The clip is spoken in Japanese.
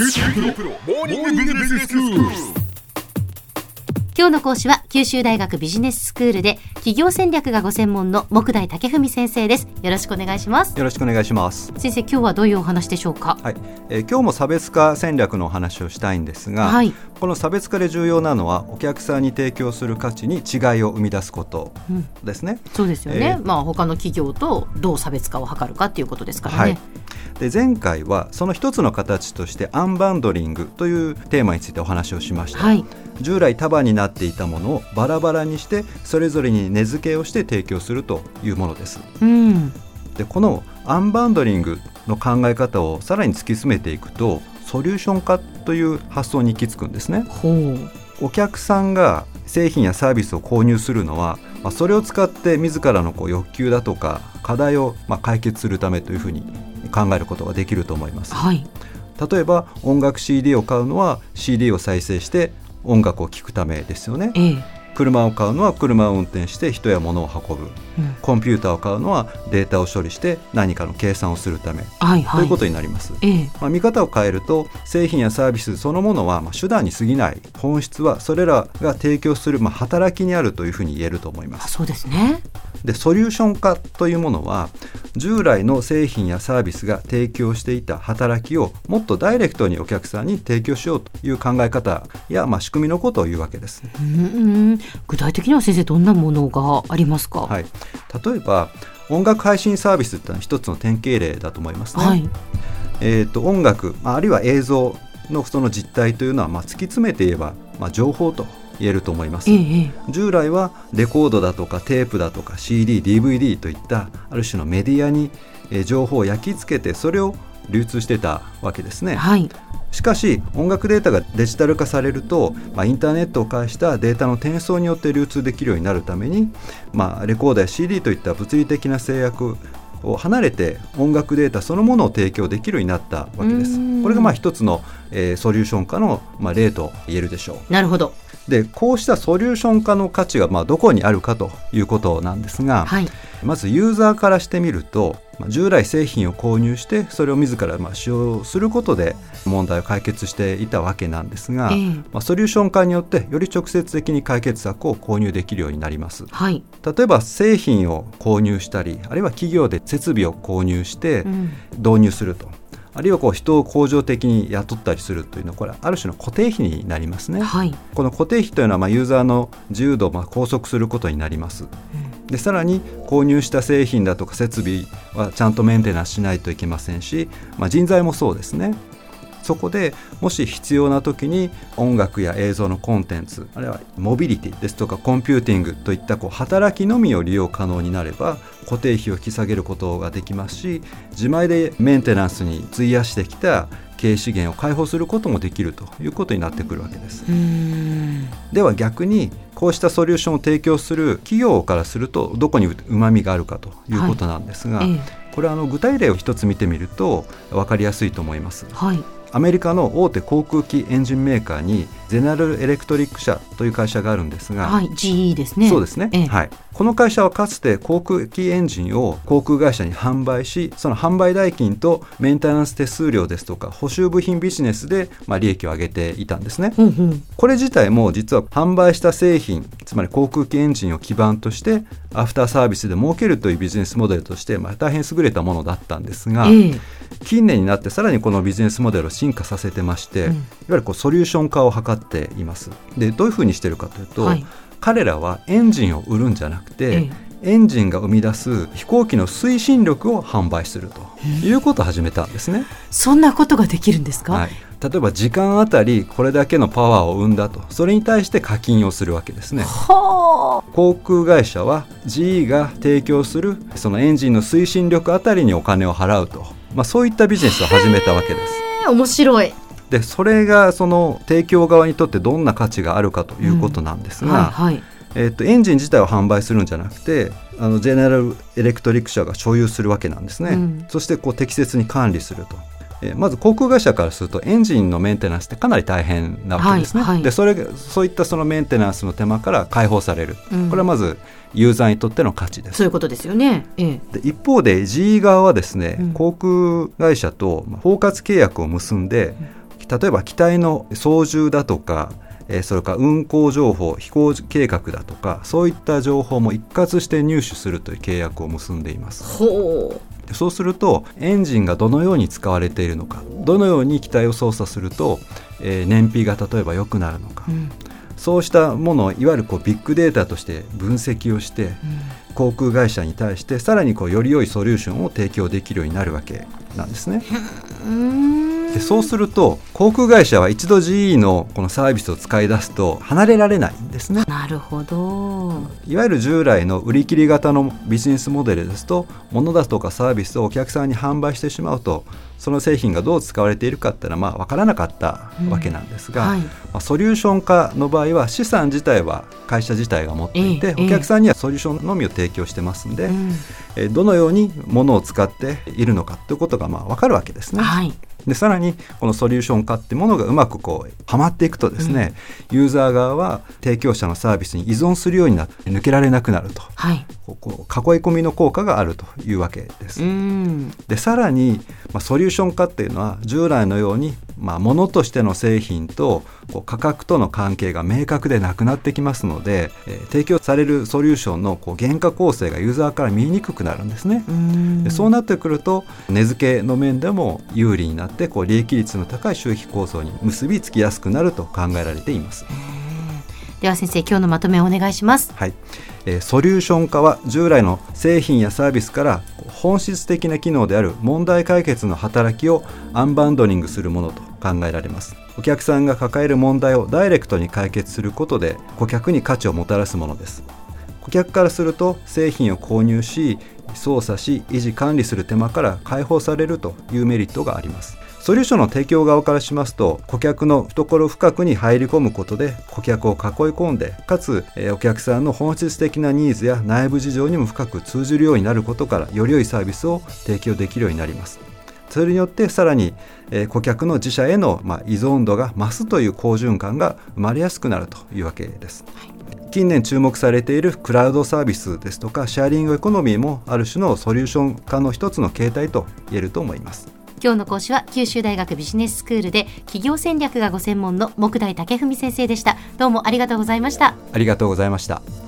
今日の講師は九州大学ビジネススクールで企業戦略がご専門の木大武文先生です。よろしくお願いします。よろしくお願いします。先生今日はどういうお話でしょうか？はい、えー今日も差別化戦略のお話をしたいんですが、はい。この差別化で重要なのはお客さんに提供する価値に違いを生み出すことうん。ですね。そうですよね、えーまあ他の企業とどう差別化を図るかっていうことですからはい。ね、。で前回はその一つの形としてアンバンドリングというテーマについてお話をしました。はい従来束になっていたものをバラバラにしてそれぞれに根付けをして提供するというものです。うんでこのアンバンドリングの考え方をさらに突き詰めていくとソリューション化という発想に行き着くんですねお客さんが製品やサービスを購入するのは、まあ、それを使って自らのこう欲求だとか課題をまあ解決するためというふうに考えることができると思います。はい。例えば音楽 CD を買うのは CD を再生して音楽を聴くためですよね。ええ。車を買うのは車を運転して人や物を運ぶ。うん。コンピューターを買うのはデータを処理して何かの計算をするため。はいはい。ということになります。ええ。まあ、見方を変えると製品やサービスそのものはまあ手段に過ぎない。本質はそれらが提供するまあ働きにあるというふうに言えると思います。あそうですねでソリューション化というものは従来の製品やサービスが提供していた働きをもっとダイレクトにお客さんに提供しようという考え方やまあ仕組みのことを言うわけです。うんうん具体的には先生どんなものがありますか？はい、例えば音楽配信サービスっていうのは一つの典型例だと思いますね。はいえー、と音楽、まああるいは映像のその実態というのは、まあ、突き詰めて言えば、まあ、情報と言えると思いますえ。ええ従来はレコードだとかテープだとか CD、DVD といったある種のメディアに、えー情報を焼き付けてそれを流通してたわけですね。えはいしかし音楽データがデジタル化されると、まあ、インターネットを介したデータの転送によって流通できるようになるために、まあ、レコードや CD といった物理的な制約を離れて音楽データそのものを提供できるようになったわけです。これがまあ一つの、えーソリューション化の、まあ、例と言えるでしょう。なるほどでこうしたソリューション化の価値がまあどこにあるかということなんですが、はいまずユーザーからしてみると、まあ従来製品を購入してそれを自らまあ使用することで問題を解決していたわけなんですが、ええ。まあ、ソリューション化によってより直接的に解決策を購入できるようになります。はい、例えば製品を購入したりあるいは企業で設備を購入してうん。導入すると、あるいはこう人を恒常的に雇ったりするというのはこれはある種の固定費になりますね。はい。この固定費というのはまあユーザーの自由度をまあ拘束することになります。でさらに購入した製品だとか設備はちゃんとメンテナンスしないといけませんし、まあ、人材もそうですね。そこでもし必要な時に音楽や映像のコンテンツあるいはモビリティですとかコンピューティングといったこう働きのみを利用可能になれば固定費を引き下げることができますし自前でメンテナンスに費やしてきた経営資源を解放することもできるということになってくるわけです。では逆にこうしたソリューションを提供する企業からするとどこにうまみがあるかということなんですが、ええこれはあの具体例を一つ見てみると分かりやすいと思います。はいアメリカの大手航空機エンジンメーカーにゼネラルエレクトリック社という会社があるんですが、はい GE ですね。そうですね、ええ。はい、この会社はかつて航空機エンジンを航空会社に販売しその販売代金とメンテナンス手数料ですとか補修部品ビジネスで、まあ、利益を上げていたんですね。うんうん。これ自体も実は販売した製品つまり航空機エンジンを基盤としてアフターサービスで儲けるというビジネスモデルとして、まあ、大変優れたものだったんですが、ええ近年になってさらにこのビジネスモデルを進化させてまして、うん。いわゆるこうソリューション化を図っています。でどういうふうにしてるかというと、はい。彼らはエンジンを売るんじゃなくて、えエンジンが生み出す飛行機の推進力を販売するということを始めたんですね。そんなことができるんですか、はい、例えば時間あたりこれだけのパワーを生んだとそれに対して課金をするわけですね。はあ。航空会社は GE が提供するそのエンジンの推進力あたりにお金を払うと、まあ、そういったビジネスを始めたわけです。ええ面白い。でそれがその提供側にとってどんな価値があるかということなんですが、はいはい。えっとエンジン自体を販売するんじゃなくてあのジェネラルエレクトリック社が所有するわけなんですね、うん。そしてこう適切に管理すると。えーまず航空会社からするとエンジンのメンテナンスってかなり大変なわけですね。はいはいでそれがそういったそのメンテナンスの手間から解放される、うんこれはまずユーザーにとっての価値です。そういうことですよね。ええ。で一方で GE 側はですね、うん航空会社とまあ包括契約を結んで、例えば機体の操縦だとかえーそれから運航情報飛行計画だとかそういった情報も一括して入手するという契約を結んでいますほでそうするとエンジンがどのように使われているのかどのように機体を操作すると、えー燃費が例えば良くなるのか、う、うん。そうしたものをいわゆるこうビッグデータとして分析をして航空会社に対してさらにこうより良いソリューションを提供できるようになるわけなんですね。うんでそうすると航空会社は一度 GE のこのサービスを使い出すと離れられないんですね。なるほど。いわゆる従来の売り切り型のビジネスモデルですと物だとかサービスをお客さんに販売してしまうとその製品がどう使われているかっていうのはまあ分からなかったわけなんですが、はい。まあ、ソリューション化の場合は資産自体は会社自体が持っていて、ええお客さんにはソリューションのみを提供してますんで、うん。えーどのように物を使っているのかということがまあ分かるわけですね。はいでさらにこのソリューション化ってものがうまくこうはまっていくとですね、ユーザー側は提供者のサービスに依存するようになって抜けられなくなると。はい。こう囲い込みの効果があるというわけです。うん。でさらに、まあ、ソリューション化っていうのは従来のように、まあ、物としての製品とこう価格との関係が明確でなくなってきますので、えー提供されるソリューションのこう原価構成がユーザーから見えにくくなるんですね。うんでそうなってくると値付けの面でも有利になってこう利益率の高い収益構造に結びつきやすくなると考えられています。では先生今日のまとめをお願いしますはい、えーソリューション化は従来の製品やサービスから本質的な機能である問題解決の働きをアンバンドリングするものと考えられます。お客さんが抱える問題をダイレクトに解決することで顧客に価値をもたらすものです。顧客からすると製品を購入し操作し維持管理する手間から解放されるというメリットがあります。ソリューションの提供側からしますと顧客の懐深くに入り込むことで顧客を囲い込んでかつ、えお客さんの本質的なニーズや内部事情にも深く通じるようになることからより良いサービスを提供できるようになります。それによってさらに、えー顧客の自社への、まあ、依存度が増すという好循環が生まれやすくなるというわけです。近年注目されているクラウドサービスですとかシェアリングエコノミーもある種のソリューション化の一つの形態と言えると思います。今日の講師は九州大学ビジネススクールで企業戦略がご専門の木大武文先生でしたどうもありがとうございましたありがとうございました。